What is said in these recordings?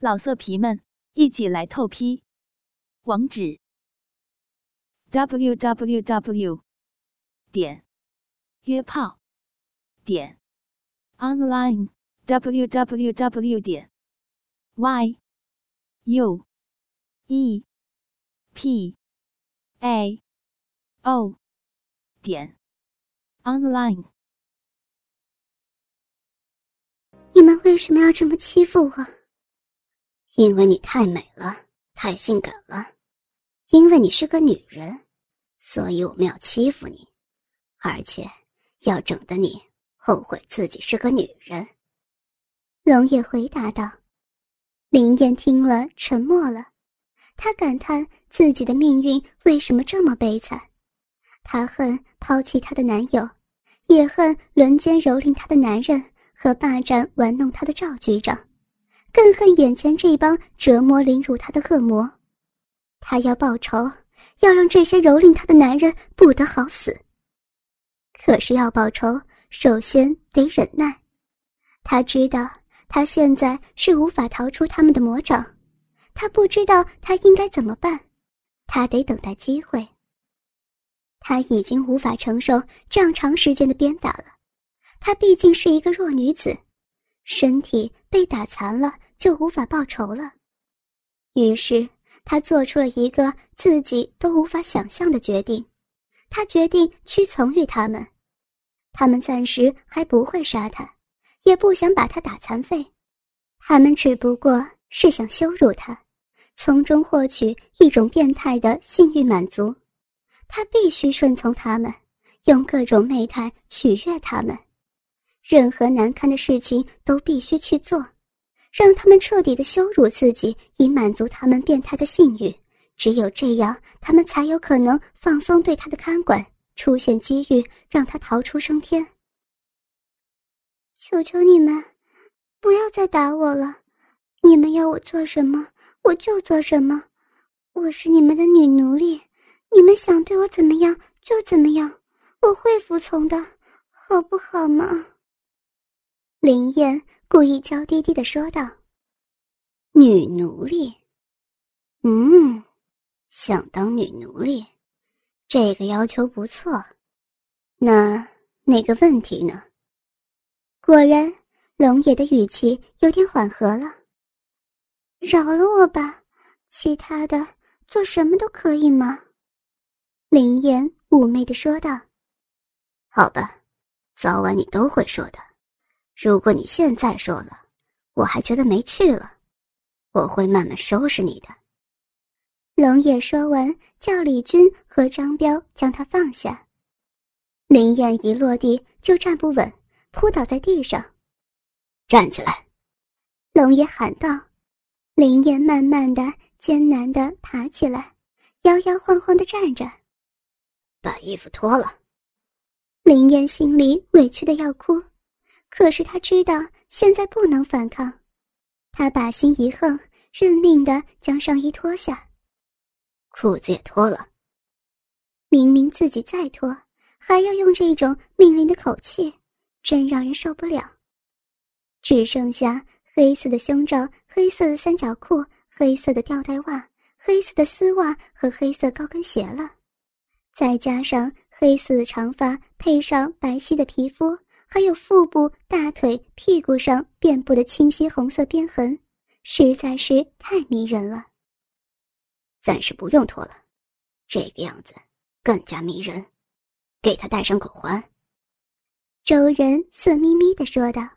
老色皮们，一起来透批！网址：w w w 点约炮点 online w w w 点 y u e p a o 点 online。你们为什么要这么欺负我？因为你太美了，太性感了，因为你是个女人，所以我们要欺负你，而且要整得你后悔自己是个女人。龙也回答道。林燕听了，沉默了。她感叹自己的命运为什么这么悲惨。她恨抛弃她的男友，也恨轮奸蹂躏她的男人和霸占玩弄她的赵局长。更恨眼前这帮折磨凌辱她的恶魔，她要报仇，要让这些蹂躏她的男人不得好死。可是要报仇，首先得忍耐。她知道，她现在是无法逃出他们的魔掌，她不知道她应该怎么办，她得等待机会。她已经无法承受这样长时间的鞭打了，她毕竟是一个弱女子。身体被打残了，就无法报仇了。于是他做出了一个自己都无法想象的决定，他决定屈从于他们。他们暂时还不会杀他，也不想把他打残废，他们只不过是想羞辱他，从中获取一种变态的性欲满足。他必须顺从他们，用各种媚态取悦他们。任何难堪的事情都必须去做，让他们彻底的羞辱自己，以满足他们变态的性欲。只有这样，他们才有可能放松对他的看管，出现机遇让他逃出升天。求求你们，不要再打我了！你们要我做什么，我就做什么。我是你们的女奴隶，你们想对我怎么样就怎么样，我会服从的，好不好嘛？林燕故意娇滴滴的说道：“女奴隶，嗯，想当女奴隶，这个要求不错。那那个问题呢？”果然，龙爷的语气有点缓和了。“饶了我吧，其他的做什么都可以吗？”林燕妩媚的说道。“好吧，早晚你都会说的。”如果你现在说了，我还觉得没趣了，我会慢慢收拾你的。龙野说完，叫李军和张彪将他放下。林燕一落地就站不稳，扑倒在地上。站起来！龙爷喊道。林燕慢慢的、艰难的爬起来，摇摇晃晃的站着。把衣服脱了。林燕心里委屈的要哭。可是他知道现在不能反抗，他把心一横，认命的将上衣脱下，裤子也脱了。明明自己再脱，还要用这种命令的口气，真让人受不了。只剩下黑色的胸罩、黑色的三角裤、黑色的吊带袜、黑色的丝袜和黑色高跟鞋了，再加上黑色的长发，配上白皙的皮肤。还有腹部、大腿、屁股上遍布的清晰红色边痕，实在是太迷人了。暂时不用脱了，这个样子更加迷人。给他戴上口环。周人色眯眯地说道。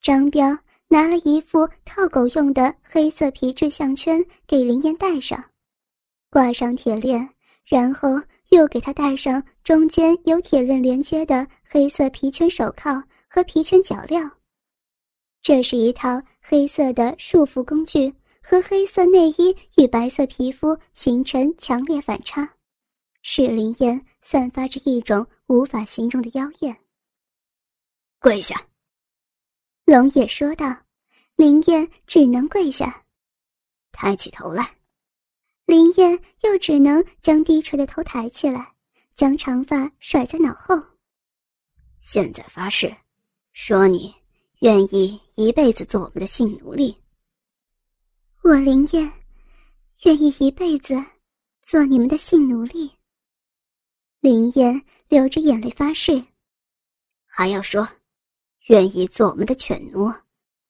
张彪拿了一副套狗用的黑色皮质项圈给林燕戴上，挂上铁链。然后又给他戴上中间有铁链连接的黑色皮圈手铐和皮圈脚镣。这是一套黑色的束缚工具，和黑色内衣与白色皮肤形成强烈反差，使林燕散发着一种无法形容的妖艳。跪下，龙也说道。林燕只能跪下，抬起头来。林燕又只能将低垂的头抬起来，将长发甩在脑后。现在发誓，说你愿意一辈子做我们的性奴隶。我林燕愿意一辈子做你们的性奴隶。林燕流着眼泪发誓，还要说，愿意做我们的犬奴，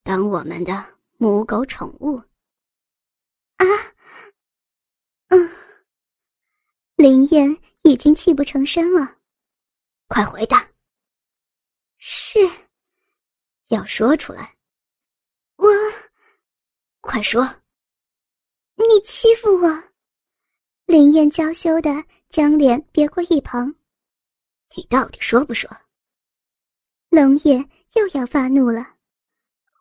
当我们的母狗宠物。啊，嗯，林燕已经泣不成声了，快回答。是，要说出来。我，快说。你欺负我，林燕娇羞的。将脸别过一旁，你到底说不说？龙眼又要发怒了。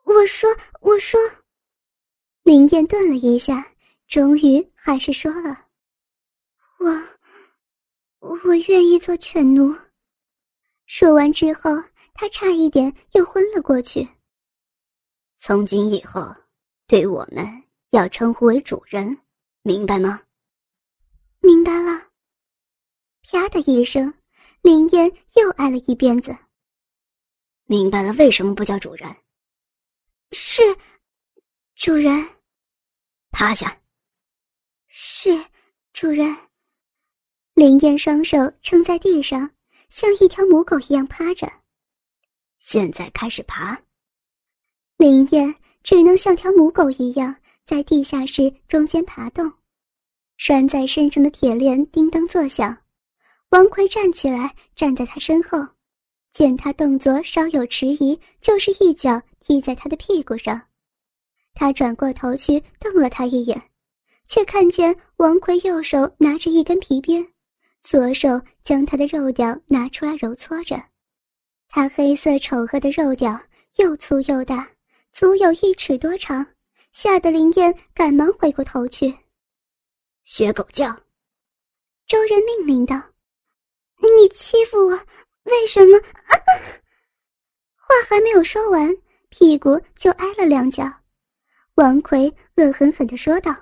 我说，我说。林燕顿了一下，终于还是说了：“我，我愿意做犬奴。”说完之后，他差一点又昏了过去。从今以后，对我们要称呼为主人，明白吗？明白了。啪的一声，林燕又挨了一鞭子。明白了，为什么不叫主人？是，主人。趴下。是，主人。林燕双手撑在地上，像一条母狗一样趴着。现在开始爬。林燕只能像条母狗一样在地下室中间爬动，拴在身上的铁链叮当作响。王奎站起来，站在他身后，见他动作稍有迟疑，就是一脚踢在他的屁股上。他转过头去瞪了他一眼，却看见王奎右手拿着一根皮鞭，左手将他的肉屌拿出来揉搓着。他黑色丑恶的肉屌又粗又大，足有一尺多长，吓得林燕赶忙回过头去。学狗叫，周人命令道。你欺负我，为什么？话还没有说完，屁股就挨了两脚。王奎恶狠狠地说道：“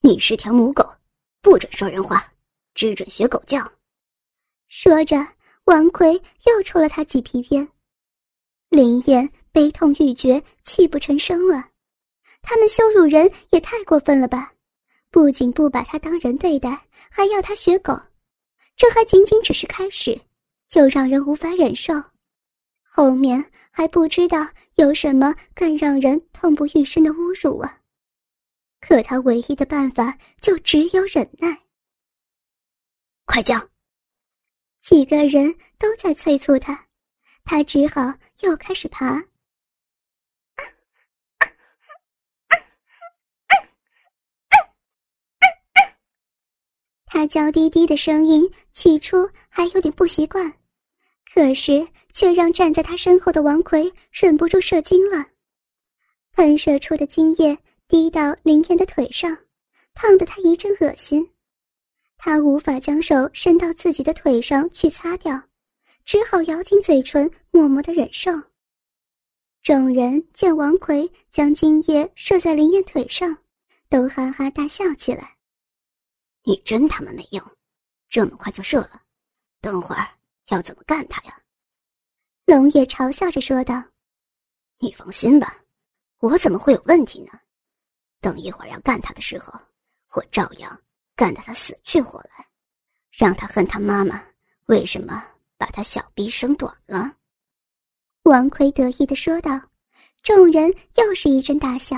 你是条母狗，不准说人话，只准学狗叫。”说着，王奎又抽了他几皮鞭。林燕悲痛欲绝，泣不成声了。他们羞辱人也太过分了吧？不仅不把他当人对待，还要他学狗。这还仅仅只是开始，就让人无法忍受，后面还不知道有什么更让人痛不欲生的侮辱啊！可他唯一的办法就只有忍耐。快叫！几个人都在催促他，他只好又开始爬。他娇滴滴的声音，起初还有点不习惯，可是却让站在他身后的王奎忍不住射精了。喷射出的精液滴到林岩的腿上，烫得他一阵恶心。他无法将手伸到自己的腿上去擦掉，只好咬紧嘴唇，默默的忍受。众人见王奎将精液射在林燕腿上，都哈哈大笑起来。你真他妈没用，这么快就射了，等会儿要怎么干他呀？龙爷嘲笑着说道：“你放心吧，我怎么会有问题呢？等一会儿要干他的时候，我照样干得他死去活来，让他恨他妈妈为什么把他小臂生短了。”王奎得意的说道。众人又是一阵大笑，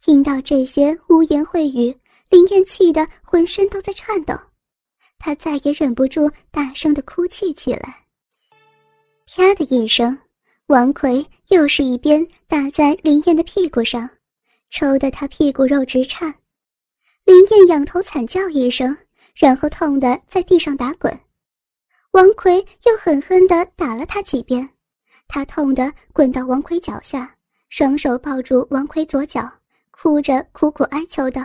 听到这些污言秽语。林燕气得浑身都在颤抖，她再也忍不住，大声的哭泣起来。啪的一声，王奎又是一鞭打在林燕的屁股上，抽得她屁股肉直颤。林燕仰头惨叫一声，然后痛的在地上打滚。王奎又狠狠的打了她几鞭，她痛的滚到王奎脚下，双手抱住王奎左脚，哭着苦苦哀求道。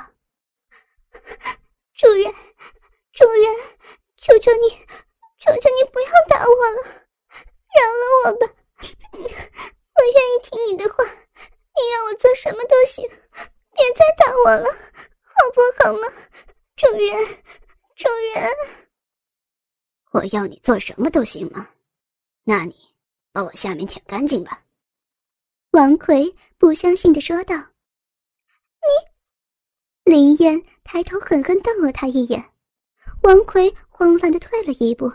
主人，主人，求求你，求求你不要打我了，饶了我吧！我愿意听你的话，你让我做什么都行，别再打我了，好不好吗？主人，主人，我要你做什么都行吗？那你把我下面舔干净吧。王奎不相信的说道：“你林燕抬头狠狠瞪了他一眼，王奎慌乱的退了一步。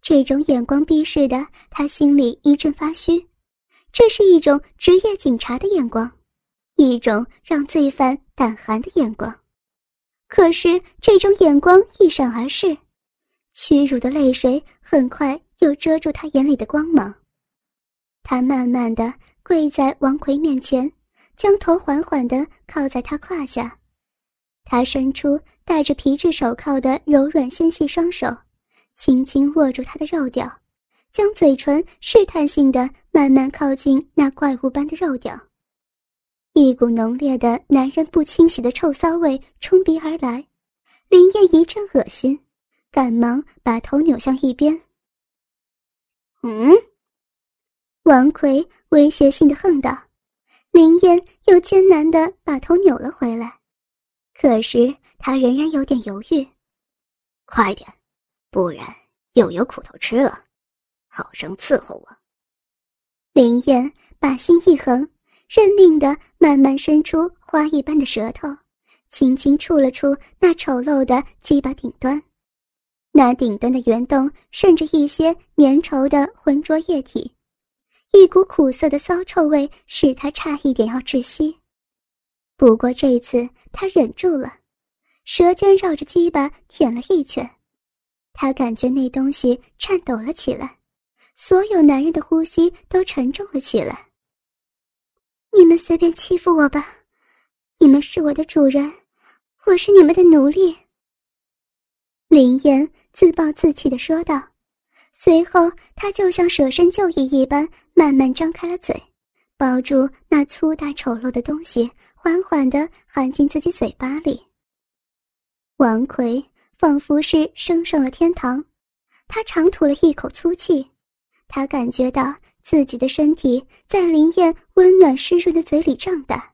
这种眼光逼视的他心里一阵发虚，这是一种职业警察的眼光，一种让罪犯胆寒的眼光。可是这种眼光一闪而逝，屈辱的泪水很快又遮住他眼里的光芒。他慢慢的跪在王奎面前，将头缓缓的靠在他胯下。他伸出戴着皮质手铐的柔软纤细双手，轻轻握住他的肉屌，将嘴唇试探性的慢慢靠近那怪物般的肉屌。一股浓烈的男人不清洗的臭骚味冲鼻而来，林烨一阵恶心，赶忙把头扭向一边。嗯，王奎威胁性的哼道，林燕又艰难的把头扭了回来。可是他仍然有点犹豫，快点，不然又有苦头吃了，好生伺候我。林燕把心一横，认命的慢慢伸出花一般的舌头，轻轻触了触那丑陋的鸡巴顶端，那顶端的圆洞渗着一些粘稠的浑浊液体，一股苦涩的骚臭味使他差一点要窒息。不过这次他忍住了，舌尖绕着鸡巴舔了一圈，他感觉那东西颤抖了起来，所有男人的呼吸都沉重了起来。你们随便欺负我吧，你们是我的主人，我是你们的奴隶。林燕自暴自弃的说道，随后他就像舍身救义一般，慢慢张开了嘴。抱住那粗大丑陋的东西，缓缓地含进自己嘴巴里。王奎仿佛是升上了天堂，他长吐了一口粗气，他感觉到自己的身体在林燕温暖湿润的嘴里胀大，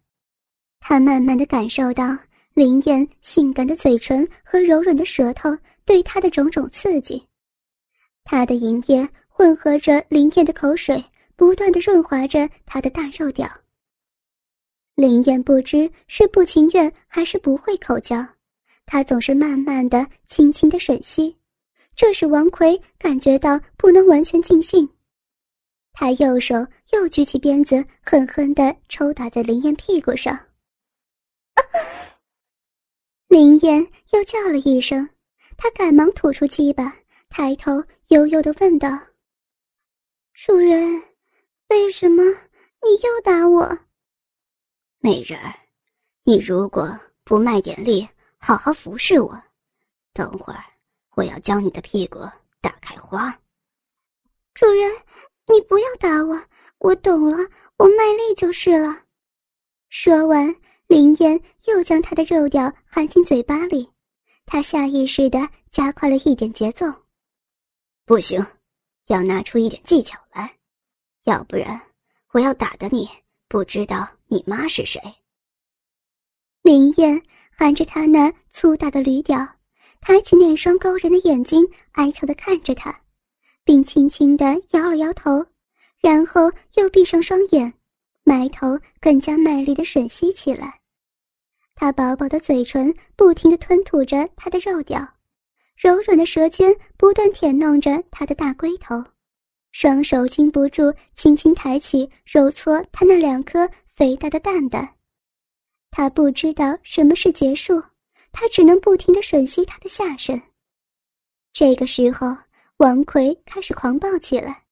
他慢慢的感受到林燕性感的嘴唇和柔软的舌头对他的种种刺激，他的营液混合着林燕的口水。不断的润滑着他的大肉屌。林燕不知是不情愿还是不会口交，他总是慢慢的、轻轻的吮吸，这使王奎感觉到不能完全尽兴。他右手又举起鞭子，狠狠的抽打在林燕屁股上。林燕又叫了一声，他赶忙吐出鸡巴，抬头悠悠的问道：“主人。”为什么你又打我，美人儿？你如果不卖点力，好好服侍我，等会儿我要将你的屁股打开花。主人，你不要打我，我懂了，我卖力就是了。说完，林燕又将他的肉屌含进嘴巴里，他下意识的加快了一点节奏。不行，要拿出一点技巧来。要不然，我要打的你不知道你妈是谁。林燕含着他那粗大的驴屌，抬起那双勾人的眼睛，哀求的看着他，并轻轻的摇了摇头，然后又闭上双眼，埋头更加卖力的吮吸起来。他薄薄的嘴唇不停的吞吐着他的肉屌，柔软的舌尖不断舔弄着他的大龟头。双手禁不住轻轻抬起，揉搓他那两颗肥大的蛋蛋。他不知道什么是结束，他只能不停的吮吸他的下身。这个时候，王奎开始狂暴起来，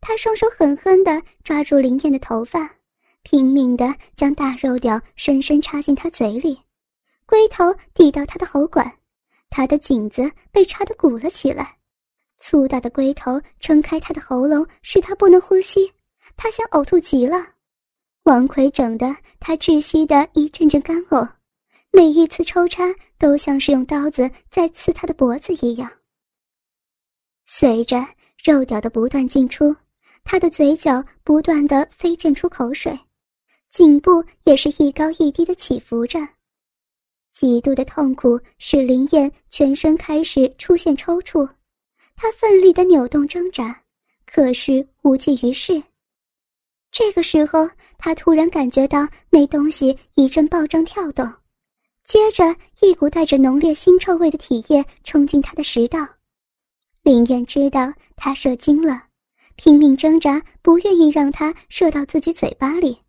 他双手狠狠地抓住林燕的头发，拼命地将大肉屌深深插进他嘴里，龟头抵到他的喉管，他的颈子被插得鼓了起来。粗大的龟头撑开他的喉咙，使他不能呼吸。他想呕吐极了。王奎整的他窒息的一阵阵干呕，每一次抽插都像是用刀子在刺他的脖子一样。随着肉屌的不断进出，他的嘴角不断的飞溅出口水，颈部也是一高一低的起伏着。极度的痛苦使林燕全身开始出现抽搐。他奋力的扭动挣扎，可是无济于事。这个时候，他突然感觉到那东西一阵暴胀跳动，接着，一股带着浓烈腥臭味的体液冲进他的食道。林燕知道他射精了，拼命挣扎，不愿意让他射到自己嘴巴里，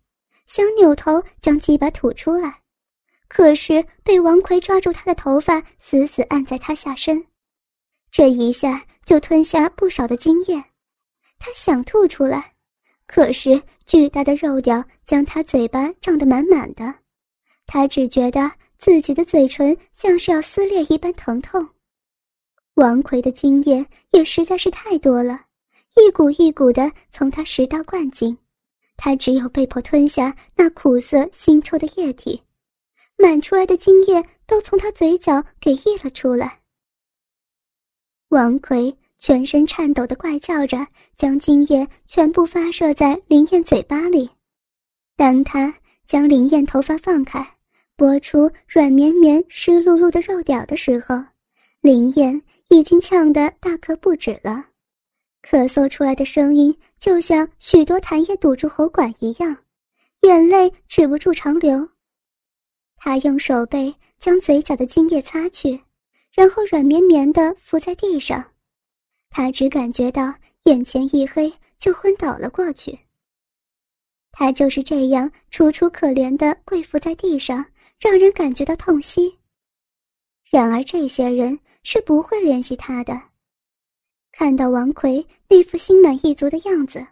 想扭头将鸡巴吐出来，可是被王奎抓住他的头发，死死按在他下身。这一下就吞下不少的精液，他想吐出来，可是巨大的肉屌将他嘴巴胀得满满的，他只觉得。自己的嘴唇像是要撕裂一般疼痛，王奎的精液也实在是太多了，一股一股的从他食道灌进，他只有被迫吞下那苦涩腥臭的液体，满出来的精液都从他嘴角给溢了出来。王奎全身颤抖的怪叫着，将精液全部发射在林燕嘴巴里，当他将林燕头发放开。拨出软绵绵、湿漉漉的肉屌的时候，林燕已经呛得大咳不止了，咳嗽出来的声音就像许多痰液堵住喉管一样，眼泪止不住长流。他用手背将嘴角的精液擦去，然后软绵绵地伏在地上，他只感觉到眼前一黑，就昏倒了过去。他就是这样楚楚可怜的跪伏在地上，让人感觉到痛惜。然而这些人是不会联系他的。看到王奎那副心满意足的样子，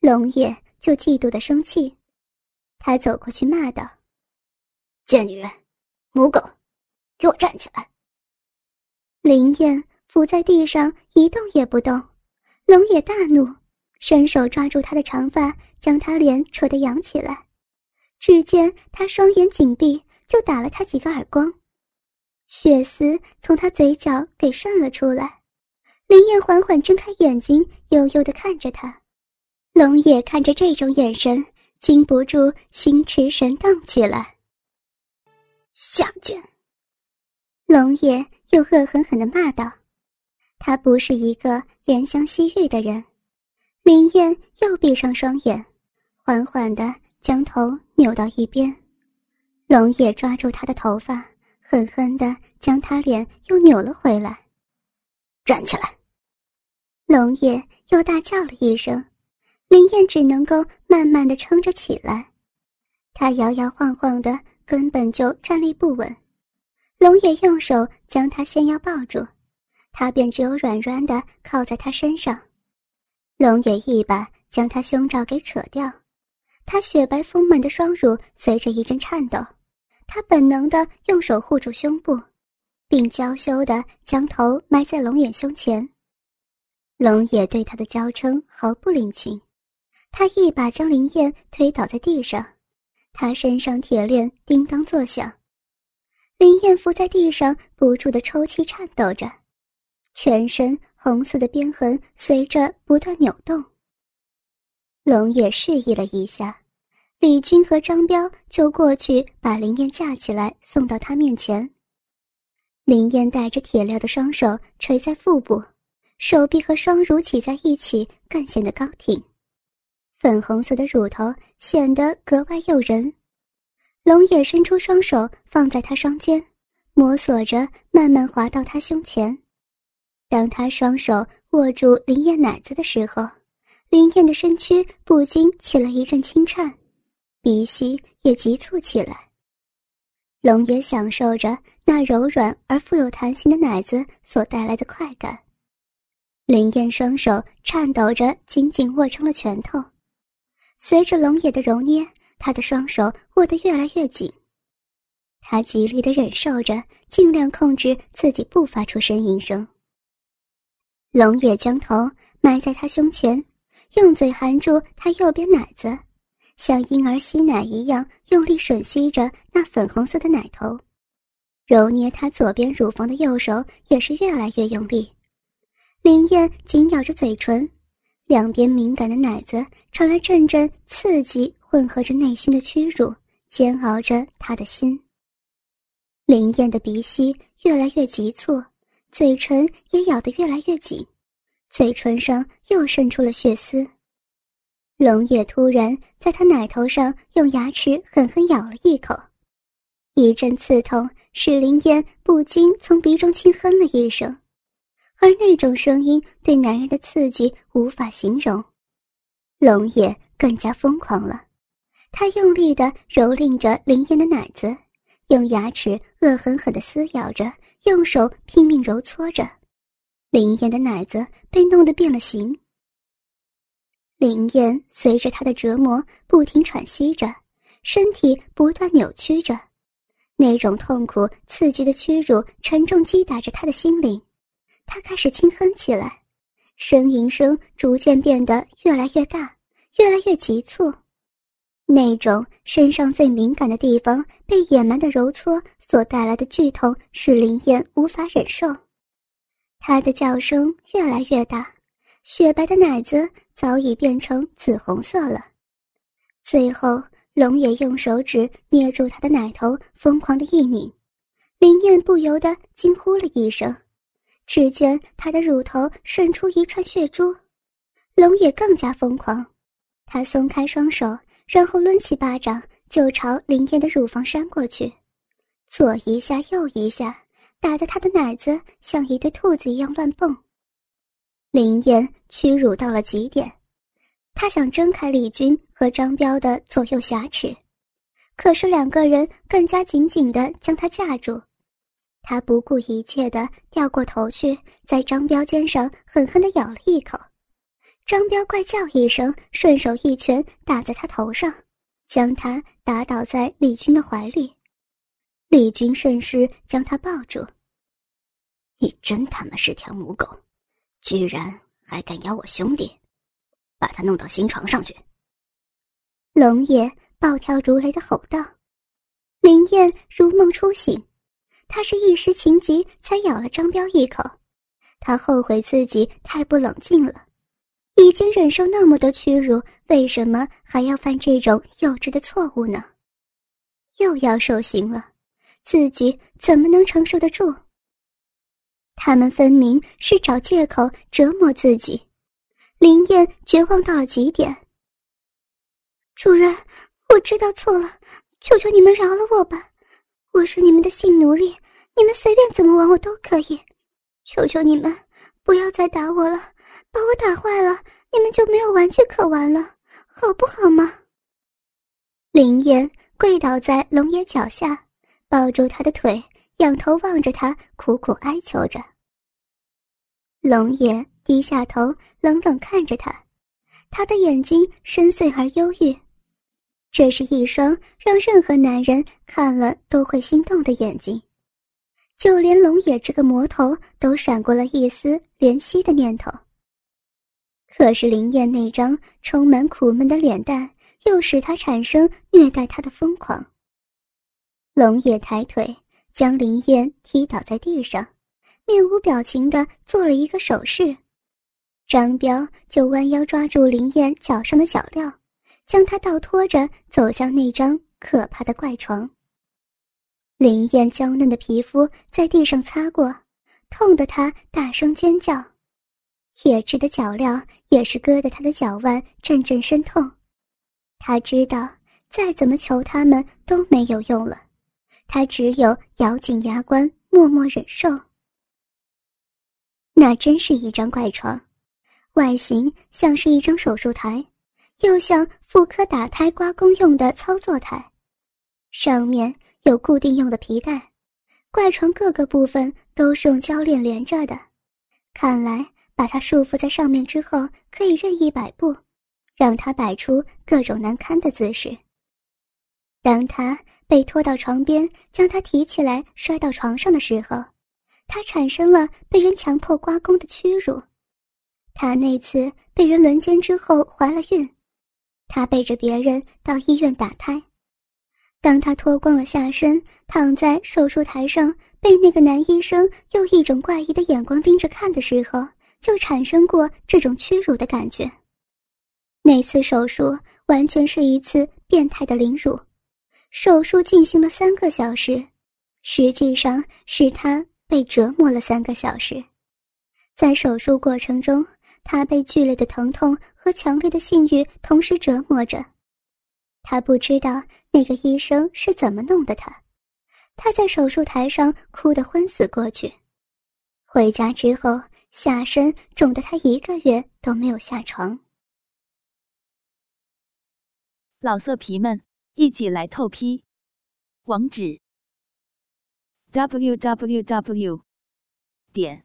龙野就嫉妒的生气。他走过去骂道：“贱女人，母狗，给我站起来！”林燕伏在地上一动也不动，龙野大怒。伸手抓住她的长发，将她脸扯得扬起来。只见他双眼紧闭，就打了他几个耳光，血丝从他嘴角给渗了出来。林燕缓缓睁开眼睛，悠悠地看着他。龙野看着这种眼神，禁不住心驰神荡起来。下贱！龙野又恶狠狠地骂道：“他不是一个怜香惜玉的人。”林燕又闭上双眼，缓缓地将头扭到一边。龙野抓住她的头发，狠狠地将她脸又扭了回来。站起来！龙野又大叫了一声，林燕只能够慢慢的撑着起来。她摇摇晃晃的，根本就站立不稳。龙野用手将她纤腰抱住，她便只有软软的靠在他身上。龙野一把将他胸罩给扯掉，他雪白丰满的双乳随着一阵颤抖，他本能的用手护住胸部，并娇羞的将头埋在龙眼胸前。龙也对他的娇嗔毫不领情，他一把将林燕推倒在地上，他身上铁链叮当作响，林燕伏在地上不住的抽泣颤抖着。全身红色的鞭痕随着不断扭动。龙也示意了一下，李军和张彪就过去把林燕架起来，送到他面前。林燕带着铁镣的双手垂在腹部，手臂和双乳挤在一起，更显得高挺。粉红色的乳头显得格外诱人。龙也伸出双手放在他双肩，摸索着慢慢滑到他胸前。当他双手握住林燕奶子的时候，林燕的身躯不禁起了一阵轻颤，鼻息也急促起来。龙也享受着那柔软而富有弹性的奶子所带来的快感。林燕双手颤抖着，紧紧握成了拳头。随着龙野的揉捏，他的双手握得越来越紧。他极力的忍受着，尽量控制自己不发出呻吟声。龙野将头埋在他胸前，用嘴含住他右边奶子，像婴儿吸奶一样用力吮吸着那粉红色的奶头，揉捏他左边乳房的右手也是越来越用力。林燕紧咬着嘴唇，两边敏感的奶子传来阵阵刺激，混合着内心的屈辱，煎熬着她的心。林燕的鼻息越来越急促。嘴唇也咬得越来越紧，嘴唇上又渗出了血丝。龙野突然在他奶头上用牙齿狠狠咬了一口，一阵刺痛使林燕不禁从鼻中轻哼了一声，而那种声音对男人的刺激无法形容。龙也更加疯狂了，他用力地蹂躏着林燕的奶子，用牙齿恶狠狠地撕咬着，用手拼命揉搓着，林燕的奶子被弄得变了形。林燕随着他的折磨不停喘息着，身体不断扭曲着，那种痛苦刺激的屈辱沉重击打着他的心灵，他开始轻哼起来，呻吟声逐渐变得越来越大，越来越急促，那种身上最敏感的地方被野蛮的揉搓所带来的剧痛使林燕无法忍受，他的叫声越来越大。雪白的奶子早已变成紫红色了，最后龙也用手指捏住她的奶头，疯狂的一拧，林燕不由得惊呼了一声。只见她的乳头渗出一串血珠，龙也更加疯狂，他松开双手，然后抡起巴掌就朝林燕的乳房扇过去，左一下右一下，打得她的奶子像一对兔子一样乱蹦。林燕屈辱到了极点，她想挣开李军和张彪的左右挟持，可是两个人更加紧紧地将她架住。他不顾一切地掉过头去，在张彪肩上狠狠地咬了一口。张彪怪叫一声，顺手一拳打在他头上，将他打倒在李军的怀里。李军顺势将他抱住：“你真他妈是条母狗！”居然还敢咬我兄弟，把他弄到新床上去！龙爷暴跳如雷的吼道。林燕如梦初醒，他是一时情急才咬了张彪一口，他后悔自己太不冷静了，已经忍受那么多屈辱，为什么还要犯这种幼稚的错误呢？又要受刑了，自己怎么能承受得住？他们分明是找借口折磨自己，林燕绝望到了极点。主人，我知道错了，求求你们饶了我吧！我是你们的性奴隶，你们随便怎么玩我都可以。求求你们，不要再打我了，把我打坏了，你们就没有玩具可玩了，好不好吗？林燕跪倒在龙爷脚下，抱住他的腿。仰头望着他，苦苦哀求着。龙爷低下头，冷冷看着他，他的眼睛深邃而忧郁，这是一双让任何男人看了都会心动的眼睛。就连龙野这个魔头都闪过了一丝怜惜的念头。可是林燕那张充满苦闷的脸蛋，又使他产生虐待他的疯狂。龙野抬腿。将林燕踢倒在地上，面无表情地做了一个手势。张彪就弯腰抓住林燕脚上的脚镣，将他倒拖着走向那张可怕的怪床。林燕娇嫩的皮肤在地上擦过，痛得他大声尖叫，铁质的脚镣也是割得他的脚腕阵阵生痛。他知道再怎么求他们都没有用了。他只有咬紧牙关，默默忍受。那真是一张怪床，外形像是一张手术台，又像妇科打胎刮宫用的操作台，上面有固定用的皮带。怪床各个部分都是用胶链连着的，看来把它束缚在上面之后，可以任意摆布，让它摆出各种难堪的姿势。当他被拖到床边，将他提起来摔到床上的时候，他产生了被人强迫刮宫的屈辱。他那次被人轮奸之后怀了孕，他背着别人到医院打胎。当他脱光了下身，躺在手术台上，被那个男医生用一种怪异的眼光盯着看的时候，就产生过这种屈辱的感觉。那次手术完全是一次变态的凌辱。手术进行了三个小时，实际上是他被折磨了三个小时。在手术过程中，他被剧烈的疼痛和强烈的性欲同时折磨着。他不知道那个医生是怎么弄的他，他在手术台上哭得昏死过去。回家之后，下身肿得他一个月都没有下床。老色皮们，一起来透批！网址：w w w 点